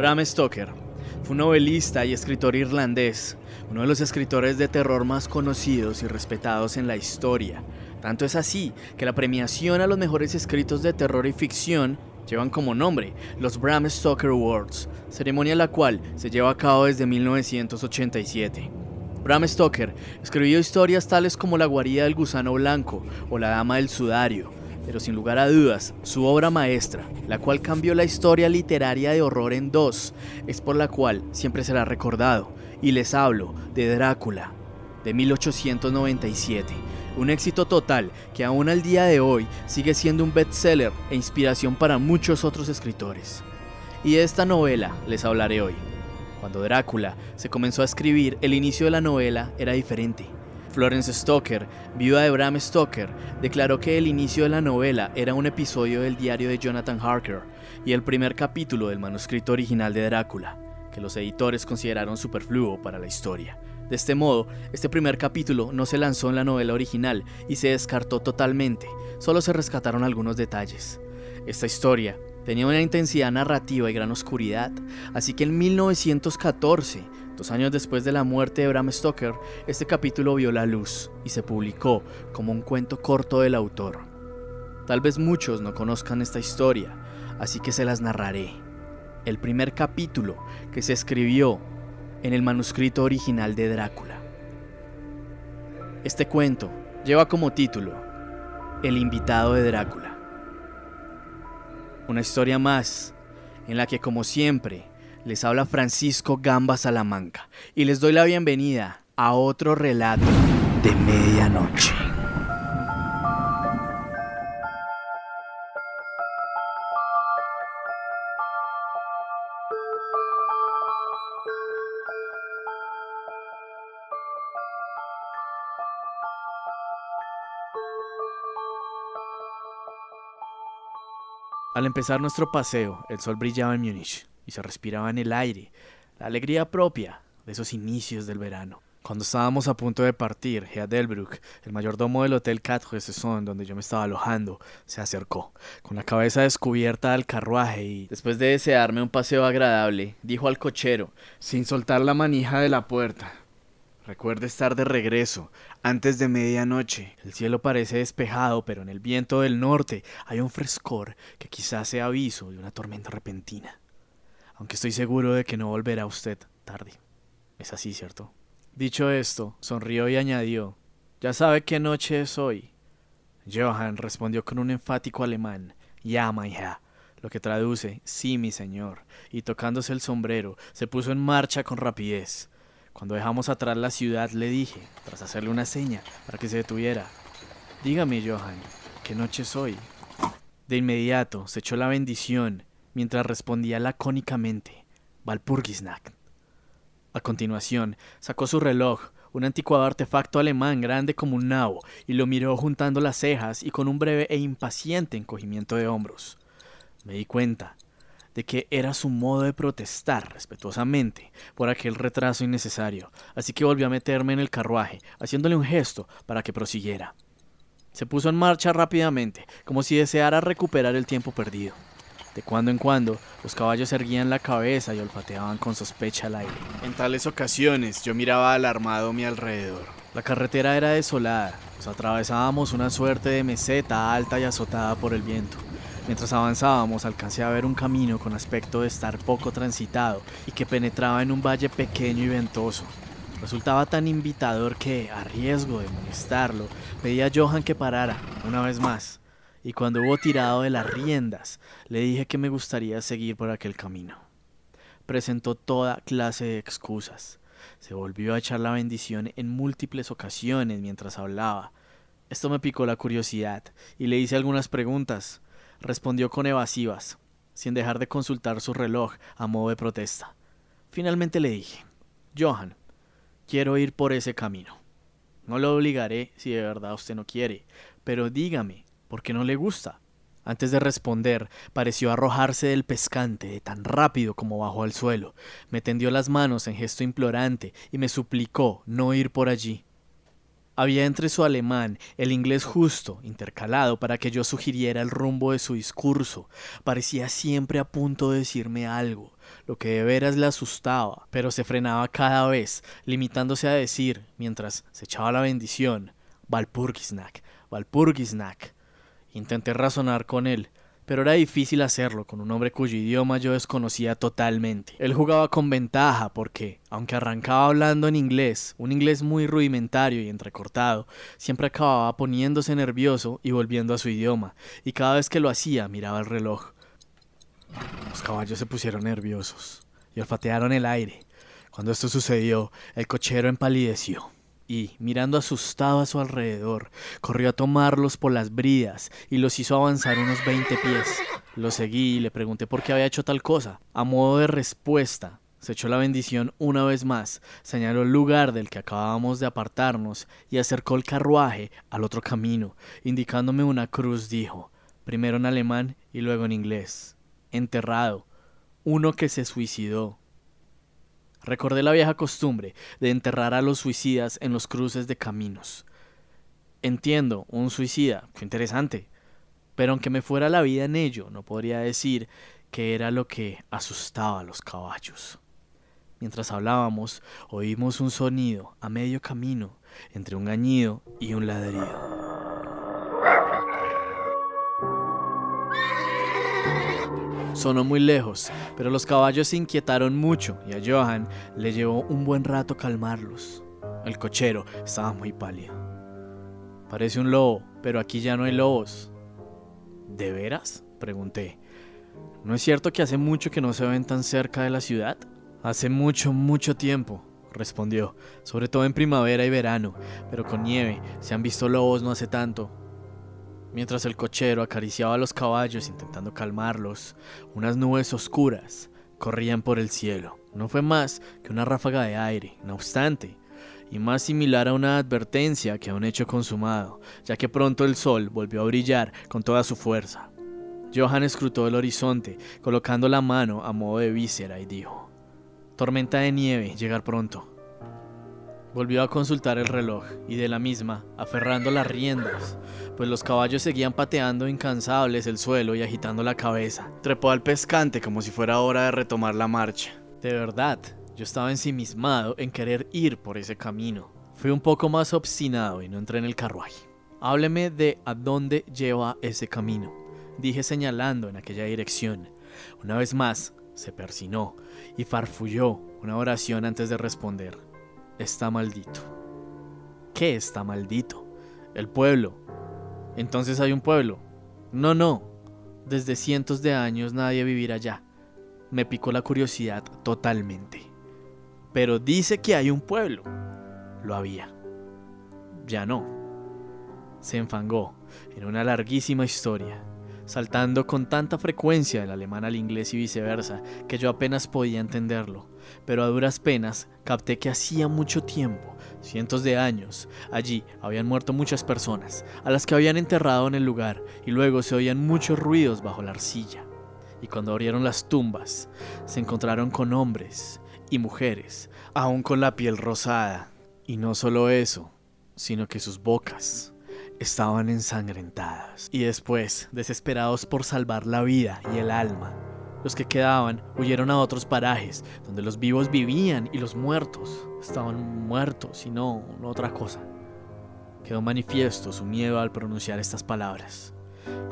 Bram Stoker fue un novelista y escritor irlandés, uno de los escritores de terror más conocidos y respetados en la historia. Tanto es así que la premiación a los mejores escritos de terror y ficción llevan como nombre los Bram Stoker Awards, ceremonia la cual se lleva a cabo desde 1987. Bram Stoker escribió historias tales como La guarida del gusano blanco o La dama del sudario, pero sin lugar a dudas, su obra maestra, la cual cambió la historia literaria de horror en dos, es por la cual siempre será recordado, y les hablo de Drácula, de 1897, un éxito total que aún al día de hoy sigue siendo un bestseller e inspiración para muchos otros escritores. Y de esta novela les hablaré hoy. Cuando Drácula se comenzó a escribir, el inicio de la novela era diferente. Florence Stoker, viuda de Bram Stoker, declaró que el inicio de la novela era un episodio del diario de Jonathan Harker y el primer capítulo del manuscrito original de Drácula, que los editores consideraron superfluo para la historia. De este modo, este primer capítulo no se lanzó en la novela original y se descartó totalmente, solo se rescataron algunos detalles. Esta historia tenía una intensidad narrativa y gran oscuridad, así que en 1914 Dos años después de la muerte de Bram Stoker, este capítulo vio la luz y se publicó como un cuento corto del autor. Tal vez muchos no conozcan esta historia, así que se las narraré. El primer capítulo que se escribió en el manuscrito original de Drácula. Este cuento lleva como título El invitado de Drácula. Una historia más en la que como siempre les habla Francisco Gamba Salamanca y les doy la bienvenida a otro relato de medianoche. Al empezar nuestro paseo, el sol brillaba en Múnich se respiraba en el aire la alegría propia de esos inicios del verano. Cuando estábamos a punto de partir, Gea Delbruck, el mayordomo del Hotel Quatre Saisons donde yo me estaba alojando, se acercó, con la cabeza descubierta al carruaje y, después de desearme un paseo agradable, dijo al cochero, sin soltar la manija de la puerta, Recuerde estar de regreso, antes de medianoche. El cielo parece despejado, pero en el viento del norte hay un frescor que quizás sea aviso de una tormenta repentina aunque estoy seguro de que no volverá usted tarde. Es así, ¿cierto? Dicho esto, sonrió y añadió, Ya sabe qué noche es hoy. Johann respondió con un enfático alemán, Ja, mein lo que traduce, sí, mi señor, y tocándose el sombrero, se puso en marcha con rapidez. Cuando dejamos atrás la ciudad, le dije, tras hacerle una seña, para que se detuviera, Dígame, Johann, ¿qué noche es hoy? De inmediato se echó la bendición mientras respondía lacónicamente, Walpurgisnacht. A continuación, sacó su reloj, un anticuado artefacto alemán grande como un nabo, y lo miró juntando las cejas y con un breve e impaciente encogimiento de hombros. Me di cuenta de que era su modo de protestar respetuosamente por aquel retraso innecesario, así que volví a meterme en el carruaje, haciéndole un gesto para que prosiguiera. Se puso en marcha rápidamente, como si deseara recuperar el tiempo perdido. De cuando en cuando, los caballos erguían la cabeza y olfateaban con sospecha al aire. En tales ocasiones, yo miraba alarmado a mi alrededor. La carretera era desolada, pues atravesábamos una suerte de meseta alta y azotada por el viento. Mientras avanzábamos, alcancé a ver un camino con aspecto de estar poco transitado y que penetraba en un valle pequeño y ventoso. Resultaba tan invitador que, a riesgo de molestarlo, pedí a Johan que parara, una vez más y cuando hubo tirado de las riendas, le dije que me gustaría seguir por aquel camino. Presentó toda clase de excusas. Se volvió a echar la bendición en múltiples ocasiones mientras hablaba. Esto me picó la curiosidad y le hice algunas preguntas. Respondió con evasivas, sin dejar de consultar su reloj a modo de protesta. Finalmente le dije, Johan, quiero ir por ese camino. No lo obligaré si de verdad usted no quiere, pero dígame ¿Por qué no le gusta? Antes de responder, pareció arrojarse del pescante tan rápido como bajó al suelo. Me tendió las manos en gesto implorante y me suplicó no ir por allí. Había entre su alemán el inglés justo, intercalado para que yo sugiriera el rumbo de su discurso. Parecía siempre a punto de decirme algo, lo que de veras le asustaba, pero se frenaba cada vez, limitándose a decir, mientras se echaba la bendición, Valpurgisnack, Valpurgisnack. Intenté razonar con él, pero era difícil hacerlo con un hombre cuyo idioma yo desconocía totalmente. Él jugaba con ventaja porque, aunque arrancaba hablando en inglés, un inglés muy rudimentario y entrecortado, siempre acababa poniéndose nervioso y volviendo a su idioma, y cada vez que lo hacía miraba el reloj. Los caballos se pusieron nerviosos y olfatearon el aire. Cuando esto sucedió, el cochero empalideció y, mirando asustado a su alrededor, corrió a tomarlos por las bridas y los hizo avanzar unos veinte pies. Lo seguí y le pregunté por qué había hecho tal cosa. A modo de respuesta, se echó la bendición una vez más, señaló el lugar del que acabábamos de apartarnos y acercó el carruaje al otro camino, indicándome una cruz, dijo, primero en alemán y luego en inglés. Enterrado. Uno que se suicidó. Recordé la vieja costumbre de enterrar a los suicidas en los cruces de caminos. Entiendo, un suicida, qué interesante. Pero aunque me fuera la vida en ello, no podría decir que era lo que asustaba a los caballos. Mientras hablábamos, oímos un sonido a medio camino entre un gañido y un ladrido. Sonó muy lejos, pero los caballos se inquietaron mucho y a Johan le llevó un buen rato calmarlos. El cochero estaba muy pálido. Parece un lobo, pero aquí ya no hay lobos. ¿De veras? pregunté. ¿No es cierto que hace mucho que no se ven tan cerca de la ciudad? Hace mucho, mucho tiempo, respondió, sobre todo en primavera y verano, pero con nieve se han visto lobos no hace tanto. Mientras el cochero acariciaba a los caballos intentando calmarlos, unas nubes oscuras corrían por el cielo. No fue más que una ráfaga de aire, no obstante, y más similar a una advertencia que a un hecho consumado, ya que pronto el sol volvió a brillar con toda su fuerza. Johan escrutó el horizonte, colocando la mano a modo de víscera y dijo, Tormenta de nieve, llegar pronto. Volvió a consultar el reloj y de la misma, aferrando las riendas, pues los caballos seguían pateando incansables el suelo y agitando la cabeza. Trepó al pescante como si fuera hora de retomar la marcha. De verdad, yo estaba ensimismado en querer ir por ese camino. Fui un poco más obstinado y no entré en el carruaje. Hábleme de a dónde lleva ese camino, dije señalando en aquella dirección. Una vez más, se persinó y farfulló una oración antes de responder está maldito. ¿Qué está maldito? El pueblo. Entonces hay un pueblo. No, no. Desde cientos de años nadie vivirá allá. Me picó la curiosidad totalmente. Pero dice que hay un pueblo. Lo había. Ya no. Se enfangó en una larguísima historia saltando con tanta frecuencia del alemán al inglés y viceversa, que yo apenas podía entenderlo, pero a duras penas capté que hacía mucho tiempo, cientos de años, allí habían muerto muchas personas, a las que habían enterrado en el lugar, y luego se oían muchos ruidos bajo la arcilla. Y cuando abrieron las tumbas, se encontraron con hombres y mujeres, aún con la piel rosada. Y no solo eso, sino que sus bocas estaban ensangrentadas. Y después, desesperados por salvar la vida y el alma, los que quedaban huyeron a otros parajes donde los vivos vivían y los muertos estaban muertos y no, otra cosa. Quedó manifiesto su miedo al pronunciar estas palabras.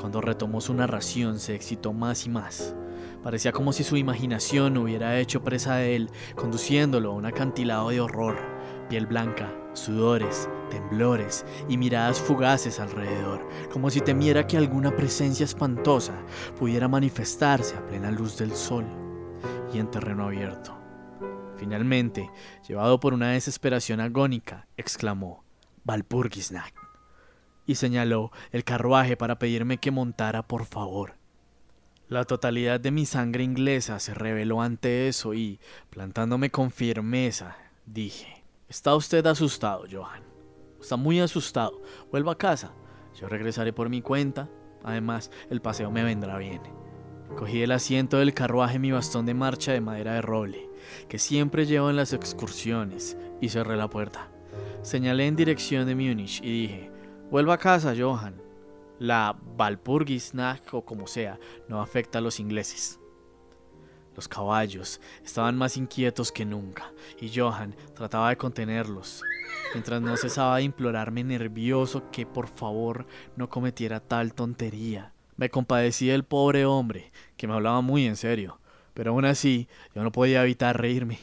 Cuando retomó su narración se excitó más y más. Parecía como si su imaginación hubiera hecho presa de él, conduciéndolo a un acantilado de horror, piel blanca, sudores, temblores y miradas fugaces alrededor, como si temiera que alguna presencia espantosa pudiera manifestarse a plena luz del sol y en terreno abierto. Finalmente, llevado por una desesperación agónica, exclamó Valpurgisnacht y señaló el carruaje para pedirme que montara por favor. La totalidad de mi sangre inglesa se reveló ante eso y, plantándome con firmeza, dije Está usted asustado, Johan. Está muy asustado. Vuelva a casa. Yo regresaré por mi cuenta. Además, el paseo me vendrá bien. Cogí el asiento del carruaje mi bastón de marcha de madera de roble, que siempre llevo en las excursiones, y cerré la puerta. Señalé en dirección de Múnich y dije, vuelva a casa, Johan. La Walpurgisnacht o como sea no afecta a los ingleses. Los caballos estaban más inquietos que nunca y Johan trataba de contenerlos, mientras no cesaba de implorarme nervioso que por favor no cometiera tal tontería. Me compadecí del pobre hombre, que me hablaba muy en serio, pero aún así yo no podía evitar reírme.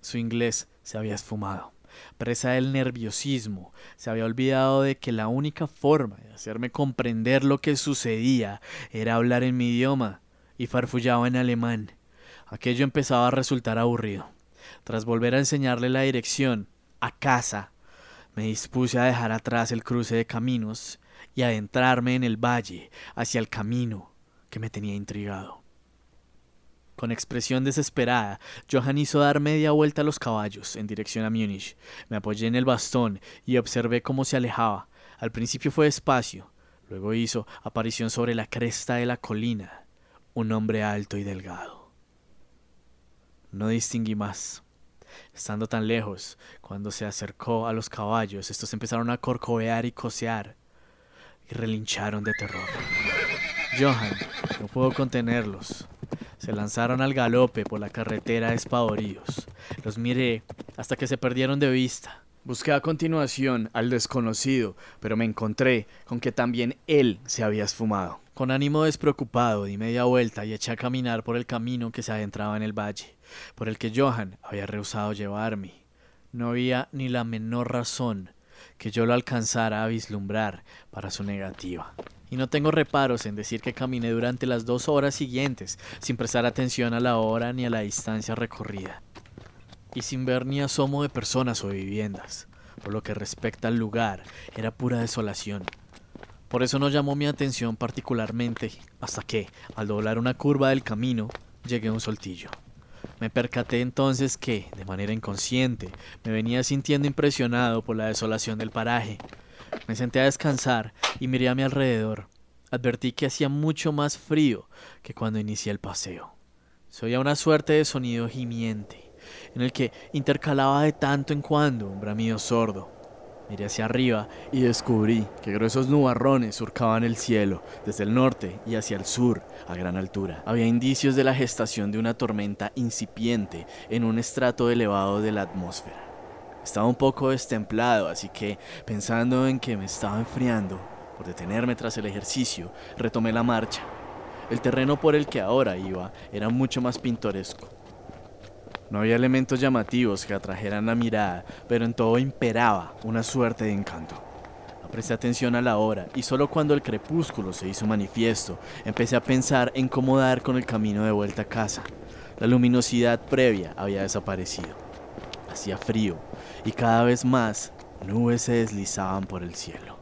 Su inglés se había esfumado. Presa del nerviosismo, se había olvidado de que la única forma de hacerme comprender lo que sucedía era hablar en mi idioma, y farfullaba en alemán. Aquello empezaba a resultar aburrido. Tras volver a enseñarle la dirección, a casa, me dispuse a dejar atrás el cruce de caminos y adentrarme en el valle hacia el camino que me tenía intrigado. Con expresión desesperada, Johan hizo dar media vuelta a los caballos en dirección a Múnich. Me apoyé en el bastón y observé cómo se alejaba. Al principio fue despacio, luego hizo aparición sobre la cresta de la colina, un hombre alto y delgado. No distinguí más. Estando tan lejos, cuando se acercó a los caballos, estos empezaron a corcovear y cosear y relincharon de terror. Johan no pudo contenerlos. Se lanzaron al galope por la carretera espavoridos. Los miré hasta que se perdieron de vista. Busqué a continuación al desconocido, pero me encontré con que también él se había esfumado. Con ánimo despreocupado di media vuelta y eché a caminar por el camino que se adentraba en el valle, por el que Johan había rehusado llevarme. No había ni la menor razón que yo lo alcanzara a vislumbrar para su negativa. Y no tengo reparos en decir que caminé durante las dos horas siguientes sin prestar atención a la hora ni a la distancia recorrida. Y sin ver ni asomo de personas o viviendas. Por lo que respecta al lugar, era pura desolación. Por eso no llamó mi atención particularmente hasta que, al doblar una curva del camino, llegué a un soltillo. Me percaté entonces que, de manera inconsciente, me venía sintiendo impresionado por la desolación del paraje. Me senté a descansar y miré a mi alrededor. Advertí que hacía mucho más frío que cuando inicié el paseo. Se oía una suerte de sonido gimiente, en el que intercalaba de tanto en cuando un bramido sordo. Miré hacia arriba y descubrí que gruesos nubarrones surcaban el cielo desde el norte y hacia el sur a gran altura. Había indicios de la gestación de una tormenta incipiente en un estrato elevado de la atmósfera. Estaba un poco destemplado, así que, pensando en que me estaba enfriando, por detenerme tras el ejercicio, retomé la marcha. El terreno por el que ahora iba era mucho más pintoresco. No había elementos llamativos que atrajeran la mirada, pero en todo imperaba una suerte de encanto. No presté atención a la hora y solo cuando el crepúsculo se hizo manifiesto empecé a pensar en cómo dar con el camino de vuelta a casa. La luminosidad previa había desaparecido. Hacía frío y cada vez más nubes se deslizaban por el cielo.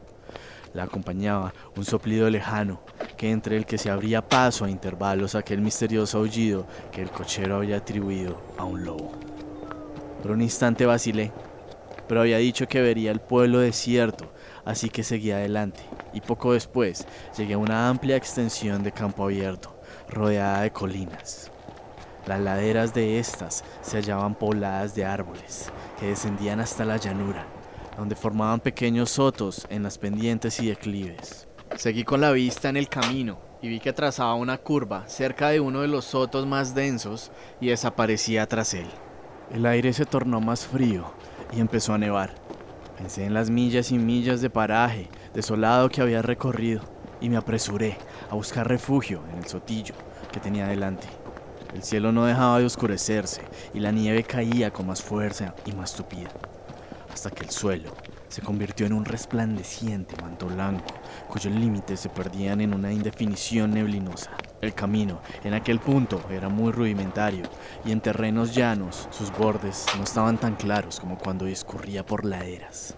La acompañaba un soplido lejano, que entre el que se abría paso a intervalos aquel misterioso aullido que el cochero había atribuido a un lobo. Por un instante vacilé, pero había dicho que vería el pueblo desierto, así que seguí adelante, y poco después llegué a una amplia extensión de campo abierto, rodeada de colinas. Las laderas de estas se hallaban pobladas de árboles que descendían hasta la llanura, donde formaban pequeños sotos en las pendientes y declives. Seguí con la vista en el camino y vi que trazaba una curva cerca de uno de los sotos más densos y desaparecía tras él. El aire se tornó más frío y empezó a nevar. Pensé en las millas y millas de paraje desolado que había recorrido y me apresuré a buscar refugio en el sotillo que tenía delante. El cielo no dejaba de oscurecerse y la nieve caía con más fuerza y más tupida hasta que el suelo se convirtió en un resplandeciente manto blanco, cuyos límites se perdían en una indefinición neblinosa. El camino en aquel punto era muy rudimentario y en terrenos llanos sus bordes no estaban tan claros como cuando discurría por laderas.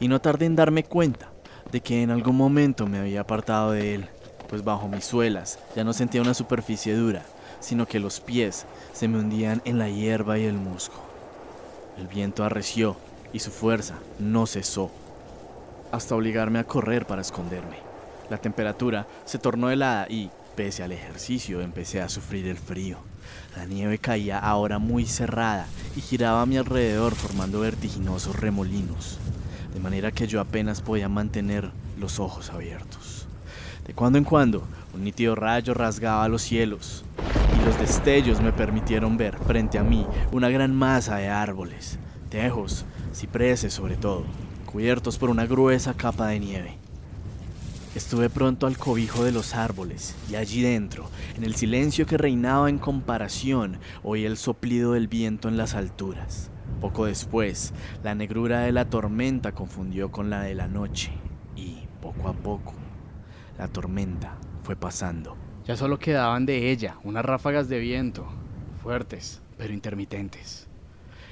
Y no tardé en darme cuenta de que en algún momento me había apartado de él, pues bajo mis suelas ya no sentía una superficie dura, sino que los pies se me hundían en la hierba y el musgo. El viento arreció y su fuerza no cesó, hasta obligarme a correr para esconderme. La temperatura se tornó helada y, pese al ejercicio, empecé a sufrir el frío. La nieve caía ahora muy cerrada y giraba a mi alrededor formando vertiginosos remolinos, de manera que yo apenas podía mantener los ojos abiertos. De cuando en cuando, un nítido rayo rasgaba los cielos, y los destellos me permitieron ver frente a mí una gran masa de árboles, tejos, cipreses sobre todo, cubiertos por una gruesa capa de nieve. Estuve pronto al cobijo de los árboles y allí dentro, en el silencio que reinaba en comparación, oí el soplido del viento en las alturas. Poco después, la negrura de la tormenta confundió con la de la noche y, poco a poco, la tormenta fue pasando. Ya solo quedaban de ella unas ráfagas de viento, fuertes pero intermitentes.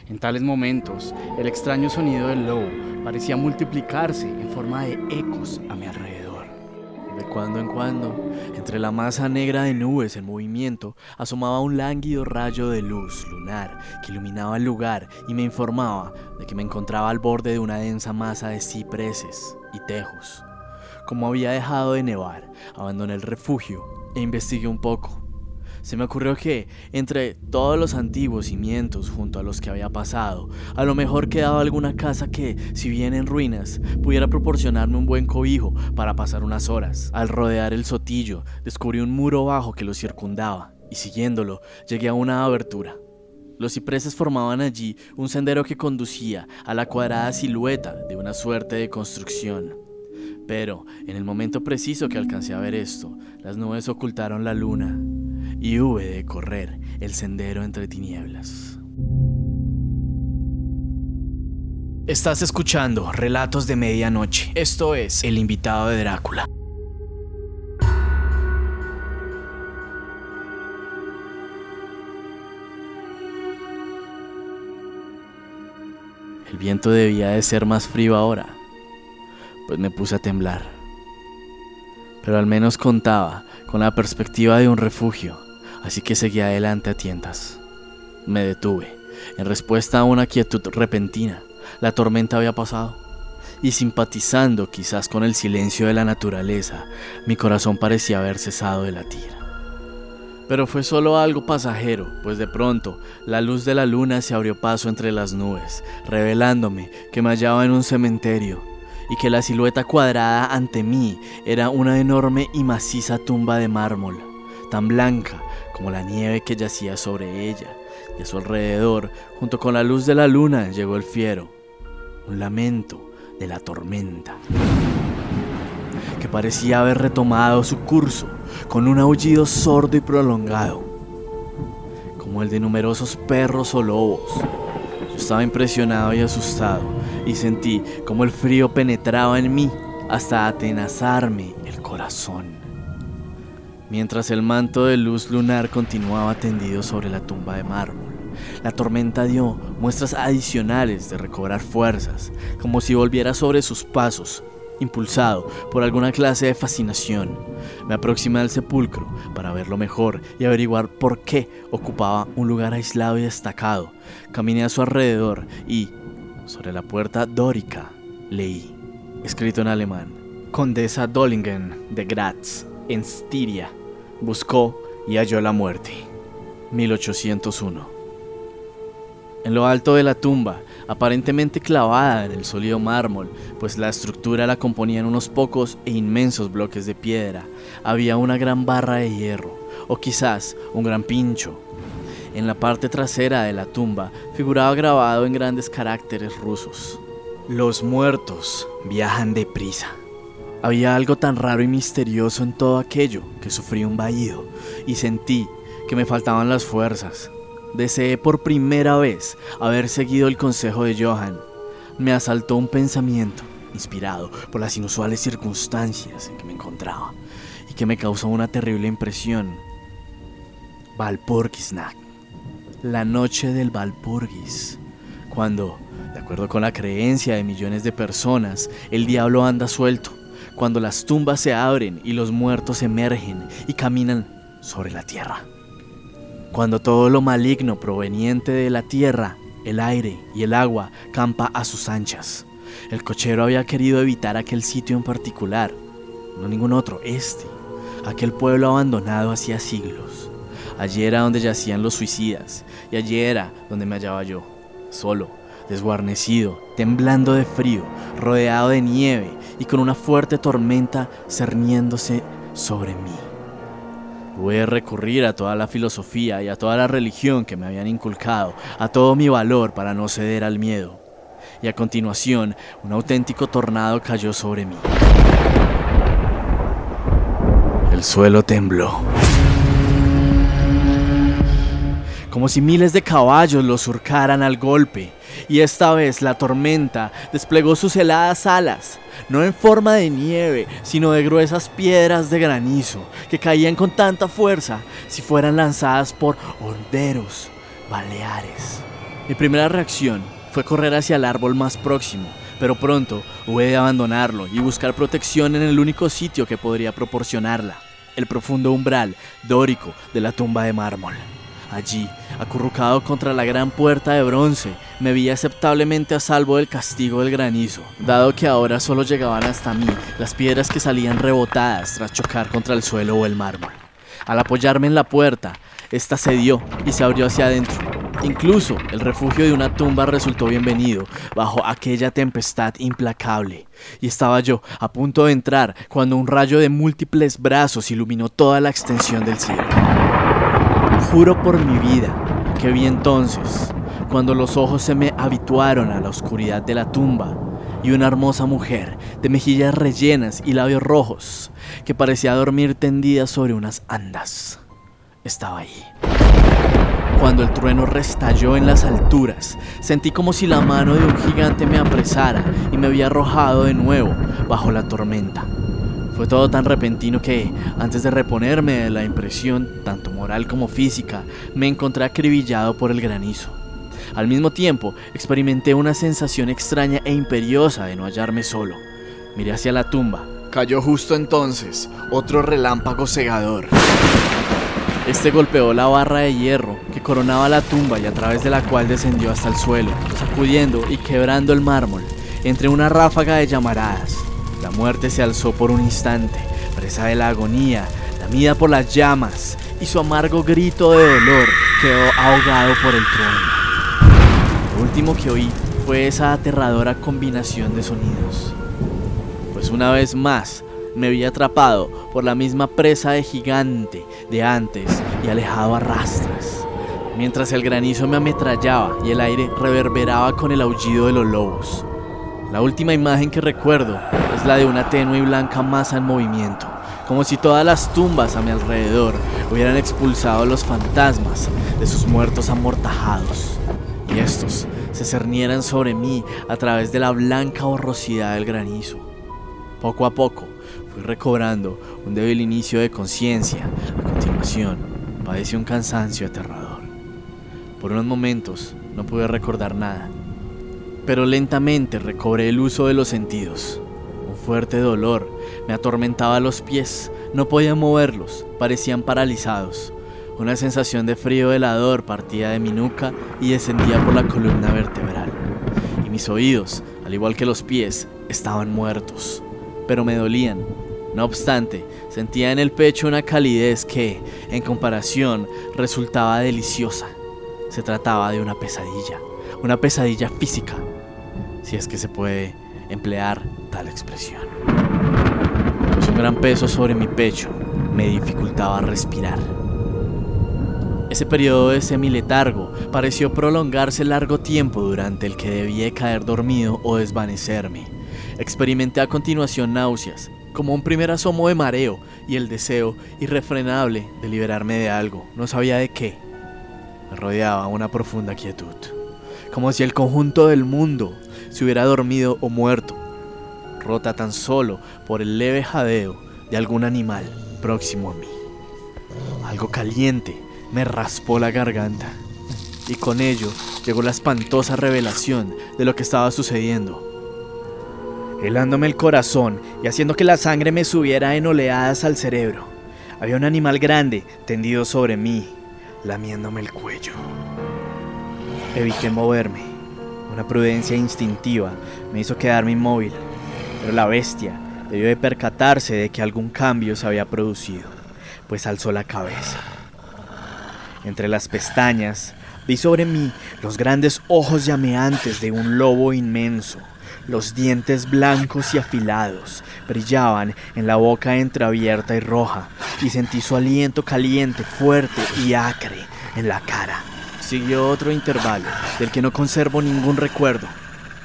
En tales momentos, el extraño sonido del lobo parecía multiplicarse en forma de ecos a mi alrededor. De cuando en cuando, entre la masa negra de nubes en movimiento, asomaba un lánguido rayo de luz lunar que iluminaba el lugar y me informaba de que me encontraba al borde de una densa masa de cipreses y tejos. Como había dejado de nevar, abandoné el refugio e investigué un poco se me ocurrió que, entre todos los antiguos cimientos junto a los que había pasado, a lo mejor quedaba alguna casa que, si bien en ruinas, pudiera proporcionarme un buen cobijo para pasar unas horas. Al rodear el sotillo, descubrí un muro bajo que lo circundaba, y siguiéndolo, llegué a una abertura. Los cipreses formaban allí un sendero que conducía a la cuadrada silueta de una suerte de construcción. Pero, en el momento preciso que alcancé a ver esto, las nubes ocultaron la luna y hube de correr el sendero entre tinieblas. Estás escuchando Relatos de Medianoche. Esto es El invitado de Drácula. El viento debía de ser más frío ahora, pues me puse a temblar. Pero al menos contaba con la perspectiva de un refugio así que seguí adelante a tientas. Me detuve, en respuesta a una quietud repentina. La tormenta había pasado, y simpatizando quizás con el silencio de la naturaleza, mi corazón parecía haber cesado de latir. Pero fue solo algo pasajero, pues de pronto la luz de la luna se abrió paso entre las nubes, revelándome que me hallaba en un cementerio y que la silueta cuadrada ante mí era una enorme y maciza tumba de mármol, tan blanca como la nieve que yacía sobre ella, y a su alrededor, junto con la luz de la luna, llegó el fiero, un lamento de la tormenta, que parecía haber retomado su curso con un aullido sordo y prolongado, como el de numerosos perros o lobos. Yo estaba impresionado y asustado, y sentí como el frío penetraba en mí hasta atenazarme el corazón mientras el manto de luz lunar continuaba tendido sobre la tumba de mármol. La tormenta dio muestras adicionales de recobrar fuerzas, como si volviera sobre sus pasos, impulsado por alguna clase de fascinación. Me aproximé al sepulcro para verlo mejor y averiguar por qué ocupaba un lugar aislado y destacado. Caminé a su alrededor y, sobre la puerta dórica, leí, escrito en alemán, Condesa Dollingen de Graz, en Styria, buscó y halló la muerte. 1801. En lo alto de la tumba, aparentemente clavada en el sólido mármol, pues la estructura la componían unos pocos e inmensos bloques de piedra, había una gran barra de hierro, o quizás un gran pincho. En la parte trasera de la tumba figuraba grabado en grandes caracteres rusos. Los muertos viajan deprisa. Había algo tan raro y misterioso en todo aquello que sufrí un vaído y sentí que me faltaban las fuerzas. Deseé por primera vez haber seguido el consejo de Johan. Me asaltó un pensamiento, inspirado por las inusuales circunstancias en que me encontraba y que me causó una terrible impresión. Valpurgisnacht, la noche del Valpurgis, cuando, de acuerdo con la creencia de millones de personas, el diablo anda suelto cuando las tumbas se abren y los muertos emergen y caminan sobre la tierra. Cuando todo lo maligno proveniente de la tierra, el aire y el agua campa a sus anchas. El cochero había querido evitar aquel sitio en particular, no ningún otro, este, aquel pueblo abandonado hacía siglos. Allí era donde yacían los suicidas, y allí era donde me hallaba yo, solo, desguarnecido, temblando de frío, rodeado de nieve y con una fuerte tormenta cerniéndose sobre mí. A recurrir a toda la filosofía y a toda la religión que me habían inculcado, a todo mi valor para no ceder al miedo. Y a continuación, un auténtico tornado cayó sobre mí. El suelo tembló. Como si miles de caballos lo surcaran al golpe, y esta vez la tormenta desplegó sus heladas alas, no en forma de nieve, sino de gruesas piedras de granizo que caían con tanta fuerza si fueran lanzadas por honderos baleares. Mi primera reacción fue correr hacia el árbol más próximo, pero pronto hube de abandonarlo y buscar protección en el único sitio que podría proporcionarla, el profundo umbral dórico de la tumba de mármol. Allí, acurrucado contra la gran puerta de bronce, me vi aceptablemente a salvo del castigo del granizo, dado que ahora solo llegaban hasta mí las piedras que salían rebotadas tras chocar contra el suelo o el mármol. Al apoyarme en la puerta, esta cedió y se abrió hacia adentro. Incluso el refugio de una tumba resultó bienvenido bajo aquella tempestad implacable. Y estaba yo a punto de entrar cuando un rayo de múltiples brazos iluminó toda la extensión del cielo. Juro por mi vida que vi entonces, cuando los ojos se me habituaron a la oscuridad de la tumba, y una hermosa mujer de mejillas rellenas y labios rojos, que parecía dormir tendida sobre unas andas. Estaba ahí. Cuando el trueno restalló en las alturas, sentí como si la mano de un gigante me apresara y me había arrojado de nuevo bajo la tormenta. Fue todo tan repentino que, antes de reponerme de la impresión, tanto moral como física, me encontré acribillado por el granizo. Al mismo tiempo, experimenté una sensación extraña e imperiosa de no hallarme solo. Miré hacia la tumba. Cayó justo entonces otro relámpago cegador. Este golpeó la barra de hierro que coronaba la tumba y a través de la cual descendió hasta el suelo, sacudiendo y quebrando el mármol entre una ráfaga de llamaradas. La muerte se alzó por un instante, presa de la agonía, lamida por las llamas, y su amargo grito de dolor quedó ahogado por el trueno. Lo último que oí fue esa aterradora combinación de sonidos. Pues una vez más me vi atrapado por la misma presa de gigante de antes y alejado a rastras, mientras el granizo me ametrallaba y el aire reverberaba con el aullido de los lobos. La última imagen que recuerdo la de una tenue y blanca masa en movimiento, como si todas las tumbas a mi alrededor hubieran expulsado a los fantasmas de sus muertos amortajados, y estos se cernieran sobre mí a través de la blanca borrosidad del granizo. Poco a poco fui recobrando un débil inicio de conciencia. A continuación, padecí un cansancio aterrador. Por unos momentos no pude recordar nada pero lentamente recobré el uso de los sentidos. Fuerte dolor me atormentaba los pies, no podía moverlos, parecían paralizados. Una sensación de frío helador partía de mi nuca y descendía por la columna vertebral. Y mis oídos, al igual que los pies, estaban muertos, pero me dolían. No obstante, sentía en el pecho una calidez que, en comparación, resultaba deliciosa. Se trataba de una pesadilla, una pesadilla física, si es que se puede emplear tal expresión. Pues un gran peso sobre mi pecho me dificultaba respirar. Ese periodo de semiletargo pareció prolongarse largo tiempo durante el que debía caer dormido o desvanecerme. Experimenté a continuación náuseas, como un primer asomo de mareo y el deseo irrefrenable de liberarme de algo, no sabía de qué. Me rodeaba una profunda quietud, como si el conjunto del mundo se hubiera dormido o muerto, rota tan solo por el leve jadeo de algún animal próximo a mí. Algo caliente me raspó la garganta y con ello llegó la espantosa revelación de lo que estaba sucediendo. Helándome el corazón y haciendo que la sangre me subiera en oleadas al cerebro, había un animal grande tendido sobre mí, lamiéndome el cuello. Evité moverme una prudencia instintiva me hizo quedarme inmóvil, pero la bestia debió de percatarse de que algún cambio se había producido, pues alzó la cabeza. Entre las pestañas vi sobre mí los grandes ojos llameantes de un lobo inmenso. Los dientes blancos y afilados brillaban en la boca entreabierta y roja, y sentí su aliento caliente, fuerte y acre en la cara. Siguió otro intervalo, del que no conservo ningún recuerdo.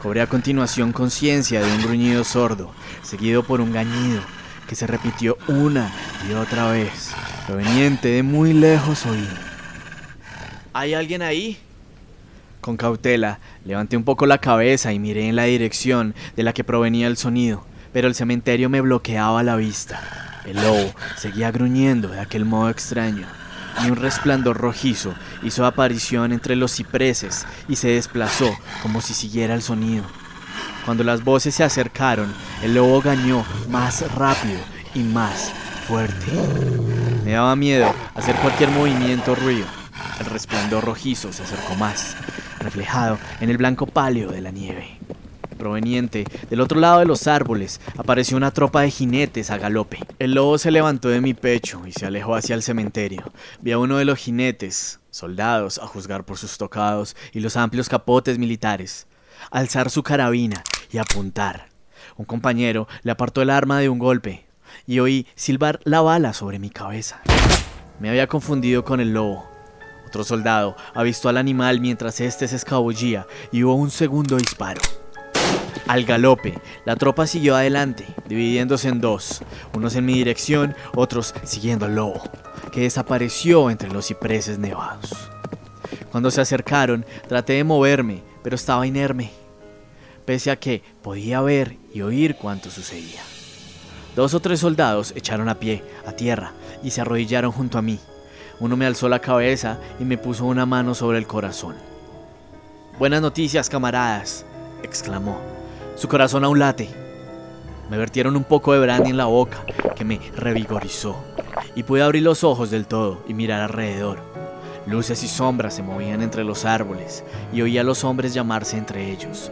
Cobré a continuación conciencia de un gruñido sordo, seguido por un gañido, que se repitió una y otra vez, proveniente de muy lejos oí. ¿Hay alguien ahí? Con cautela, levanté un poco la cabeza y miré en la dirección de la que provenía el sonido, pero el cementerio me bloqueaba la vista. El lobo seguía gruñendo de aquel modo extraño, y un resplandor rojizo hizo aparición entre los cipreses y se desplazó como si siguiera el sonido. Cuando las voces se acercaron, el lobo gañó más rápido y más fuerte. Me daba miedo hacer cualquier movimiento o ruido. El resplandor rojizo se acercó más, reflejado en el blanco pálido de la nieve. Proveniente del otro lado de los árboles, apareció una tropa de jinetes a galope. El lobo se levantó de mi pecho y se alejó hacia el cementerio. Vi a uno de los jinetes, soldados a juzgar por sus tocados y los amplios capotes militares, alzar su carabina y apuntar. Un compañero le apartó el arma de un golpe y oí silbar la bala sobre mi cabeza. Me había confundido con el lobo. Otro soldado avistó al animal mientras éste se escabullía y hubo un segundo disparo. Al galope, la tropa siguió adelante, dividiéndose en dos, unos en mi dirección, otros siguiendo al lobo, que desapareció entre los cipreses nevados. Cuando se acercaron, traté de moverme, pero estaba inerme, pese a que podía ver y oír cuanto sucedía. Dos o tres soldados echaron a pie, a tierra, y se arrodillaron junto a mí. Uno me alzó la cabeza y me puso una mano sobre el corazón. Buenas noticias, camaradas, exclamó. Su corazón aún late. Me vertieron un poco de brandy en la boca, que me revigorizó, y pude abrir los ojos del todo y mirar alrededor. Luces y sombras se movían entre los árboles, y oía a los hombres llamarse entre ellos.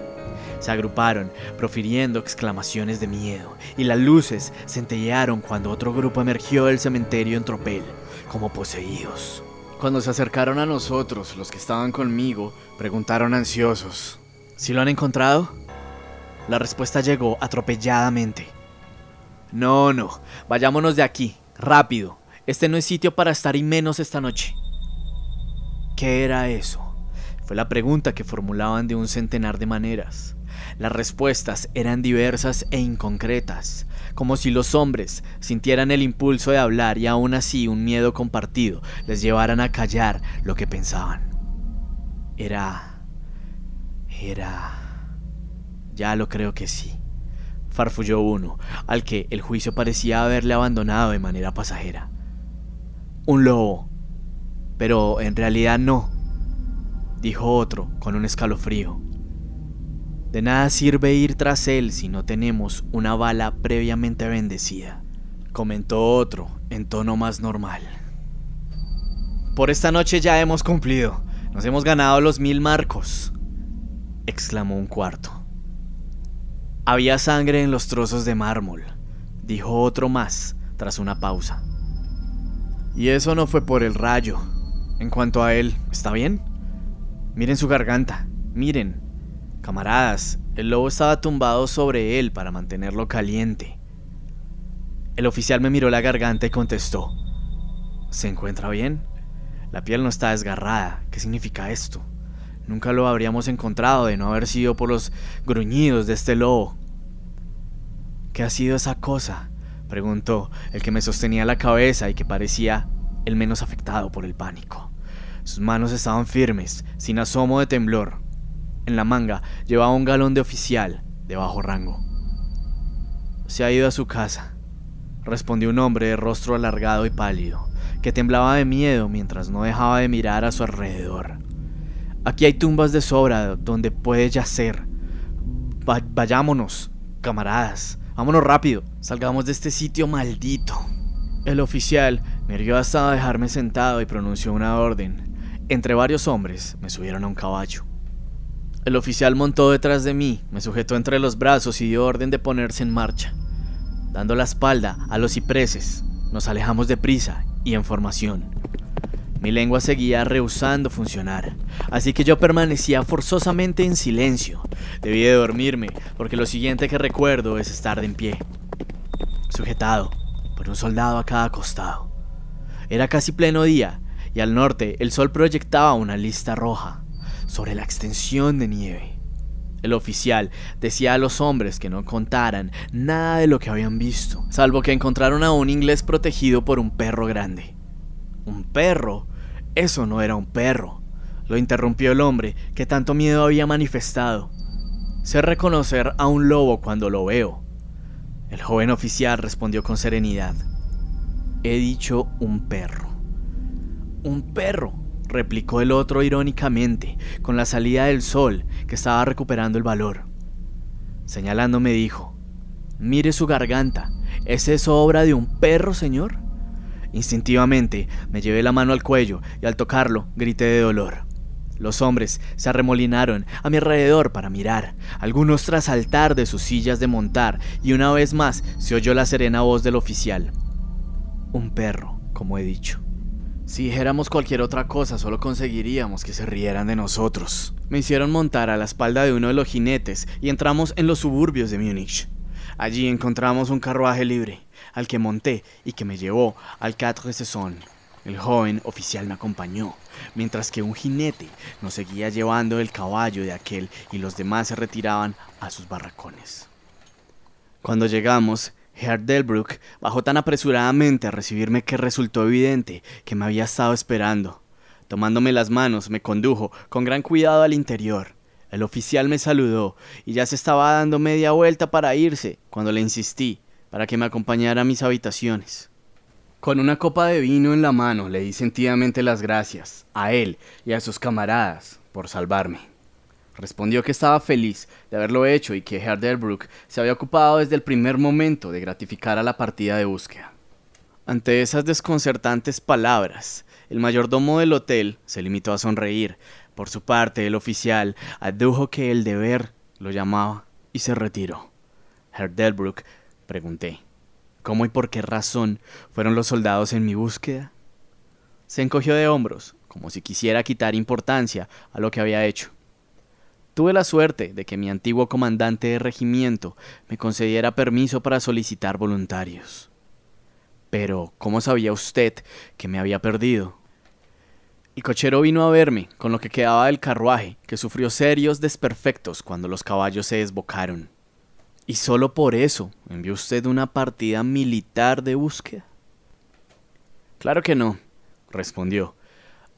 Se agruparon, profiriendo exclamaciones de miedo, y las luces centellearon cuando otro grupo emergió del cementerio en tropel, como poseídos. Cuando se acercaron a nosotros, los que estaban conmigo, preguntaron ansiosos, ¿Si lo han encontrado? La respuesta llegó atropelladamente. No, no, vayámonos de aquí, rápido. Este no es sitio para estar y menos esta noche. ¿Qué era eso? Fue la pregunta que formulaban de un centenar de maneras. Las respuestas eran diversas e inconcretas, como si los hombres sintieran el impulso de hablar y aún así un miedo compartido les llevaran a callar lo que pensaban. Era... era... Ya lo creo que sí. Farfulló uno, al que el juicio parecía haberle abandonado de manera pasajera. Un lobo. Pero en realidad no, dijo otro con un escalofrío. De nada sirve ir tras él si no tenemos una bala previamente bendecida, comentó otro en tono más normal. Por esta noche ya hemos cumplido. Nos hemos ganado los mil marcos, exclamó un cuarto. Había sangre en los trozos de mármol, dijo otro más tras una pausa. Y eso no fue por el rayo. En cuanto a él, ¿está bien? Miren su garganta, miren. Camaradas, el lobo estaba tumbado sobre él para mantenerlo caliente. El oficial me miró la garganta y contestó, ¿se encuentra bien? La piel no está desgarrada. ¿Qué significa esto? Nunca lo habríamos encontrado de no haber sido por los gruñidos de este lobo. ¿Qué ha sido esa cosa? preguntó el que me sostenía la cabeza y que parecía el menos afectado por el pánico. Sus manos estaban firmes, sin asomo de temblor. En la manga llevaba un galón de oficial de bajo rango. Se ha ido a su casa, respondió un hombre de rostro alargado y pálido, que temblaba de miedo mientras no dejaba de mirar a su alrededor. Aquí hay tumbas de sobra donde puede yacer. vayámonos, camaradas. Vámonos rápido. Salgamos de este sitio maldito. El oficial me irguió hasta dejarme sentado y pronunció una orden. Entre varios hombres me subieron a un caballo. El oficial montó detrás de mí, me sujetó entre los brazos y dio orden de ponerse en marcha. Dando la espalda a los cipreses, nos alejamos deprisa y en formación. Mi lengua seguía rehusando funcionar, así que yo permanecía forzosamente en silencio. Debí de dormirme, porque lo siguiente que recuerdo es estar de pie, sujetado por un soldado a cada costado. Era casi pleno día, y al norte el sol proyectaba una lista roja sobre la extensión de nieve. El oficial decía a los hombres que no contaran nada de lo que habían visto, salvo que encontraron a un inglés protegido por un perro grande. ¿Un perro? Eso no era un perro. Lo interrumpió el hombre que tanto miedo había manifestado. Sé reconocer a un lobo cuando lo veo. El joven oficial respondió con serenidad. He dicho un perro. Un perro, replicó el otro irónicamente, con la salida del sol, que estaba recuperando el valor. Señalándome dijo, Mire su garganta, ¿es eso obra de un perro, señor? Instintivamente me llevé la mano al cuello y al tocarlo grité de dolor. Los hombres se arremolinaron a mi alrededor para mirar, algunos tras saltar de sus sillas de montar, y una vez más se oyó la serena voz del oficial. Un perro, como he dicho. Si dijéramos cualquier otra cosa, solo conseguiríamos que se rieran de nosotros. Me hicieron montar a la espalda de uno de los jinetes y entramos en los suburbios de Múnich. Allí encontramos un carruaje libre, al que monté y que me llevó al Quatre Saisons. El joven oficial me acompañó, mientras que un jinete nos seguía llevando el caballo de aquel y los demás se retiraban a sus barracones. Cuando llegamos, Herr Delbruck bajó tan apresuradamente a recibirme que resultó evidente que me había estado esperando. Tomándome las manos, me condujo con gran cuidado al interior. El oficial me saludó y ya se estaba dando media vuelta para irse cuando le insistí para que me acompañara a mis habitaciones. Con una copa de vino en la mano le di sentidamente las gracias a él y a sus camaradas por salvarme. Respondió que estaba feliz de haberlo hecho y que Herr se había ocupado desde el primer momento de gratificar a la partida de búsqueda. Ante esas desconcertantes palabras, el mayordomo del hotel se limitó a sonreír, por su parte, el oficial adujo que el deber lo llamaba y se retiró. Herr Delbruck, pregunté, ¿cómo y por qué razón fueron los soldados en mi búsqueda? Se encogió de hombros, como si quisiera quitar importancia a lo que había hecho. Tuve la suerte de que mi antiguo comandante de regimiento me concediera permiso para solicitar voluntarios. Pero, ¿cómo sabía usted que me había perdido? El cochero vino a verme con lo que quedaba del carruaje, que sufrió serios desperfectos cuando los caballos se desbocaron. ¿Y solo por eso envió usted una partida militar de búsqueda? Claro que no, respondió.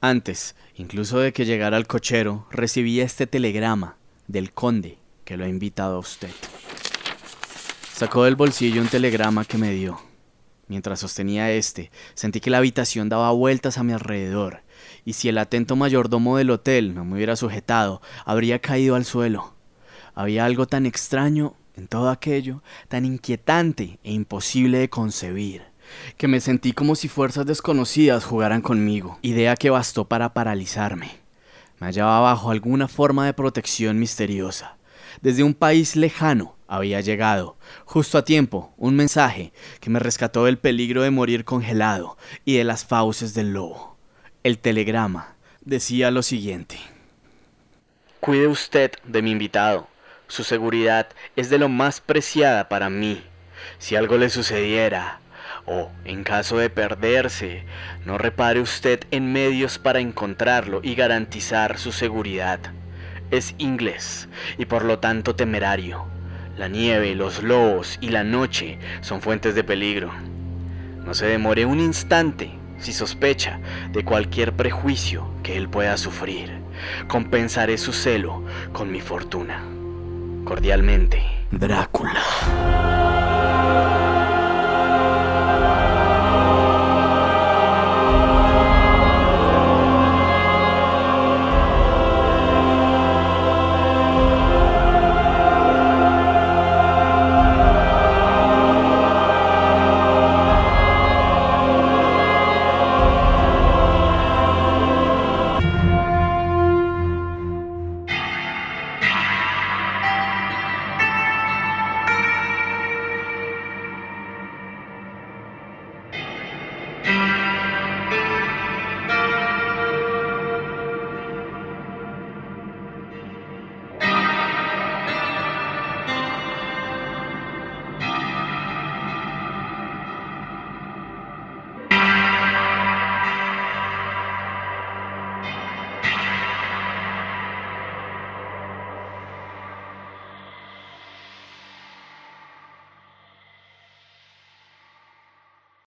Antes, incluso de que llegara el cochero, recibí este telegrama del conde que lo ha invitado a usted. Sacó del bolsillo un telegrama que me dio. Mientras sostenía este, sentí que la habitación daba vueltas a mi alrededor y si el atento mayordomo del hotel no me hubiera sujetado, habría caído al suelo. Había algo tan extraño en todo aquello, tan inquietante e imposible de concebir, que me sentí como si fuerzas desconocidas jugaran conmigo, idea que bastó para paralizarme. Me hallaba bajo alguna forma de protección misteriosa. Desde un país lejano había llegado, justo a tiempo, un mensaje que me rescató del peligro de morir congelado y de las fauces del lobo. El telegrama decía lo siguiente. Cuide usted de mi invitado. Su seguridad es de lo más preciada para mí. Si algo le sucediera, o en caso de perderse, no repare usted en medios para encontrarlo y garantizar su seguridad. Es inglés y por lo tanto temerario. La nieve, los lobos y la noche son fuentes de peligro. No se demore un instante si sospecha de cualquier prejuicio que él pueda sufrir. Compensaré su celo con mi fortuna. Cordialmente, Drácula.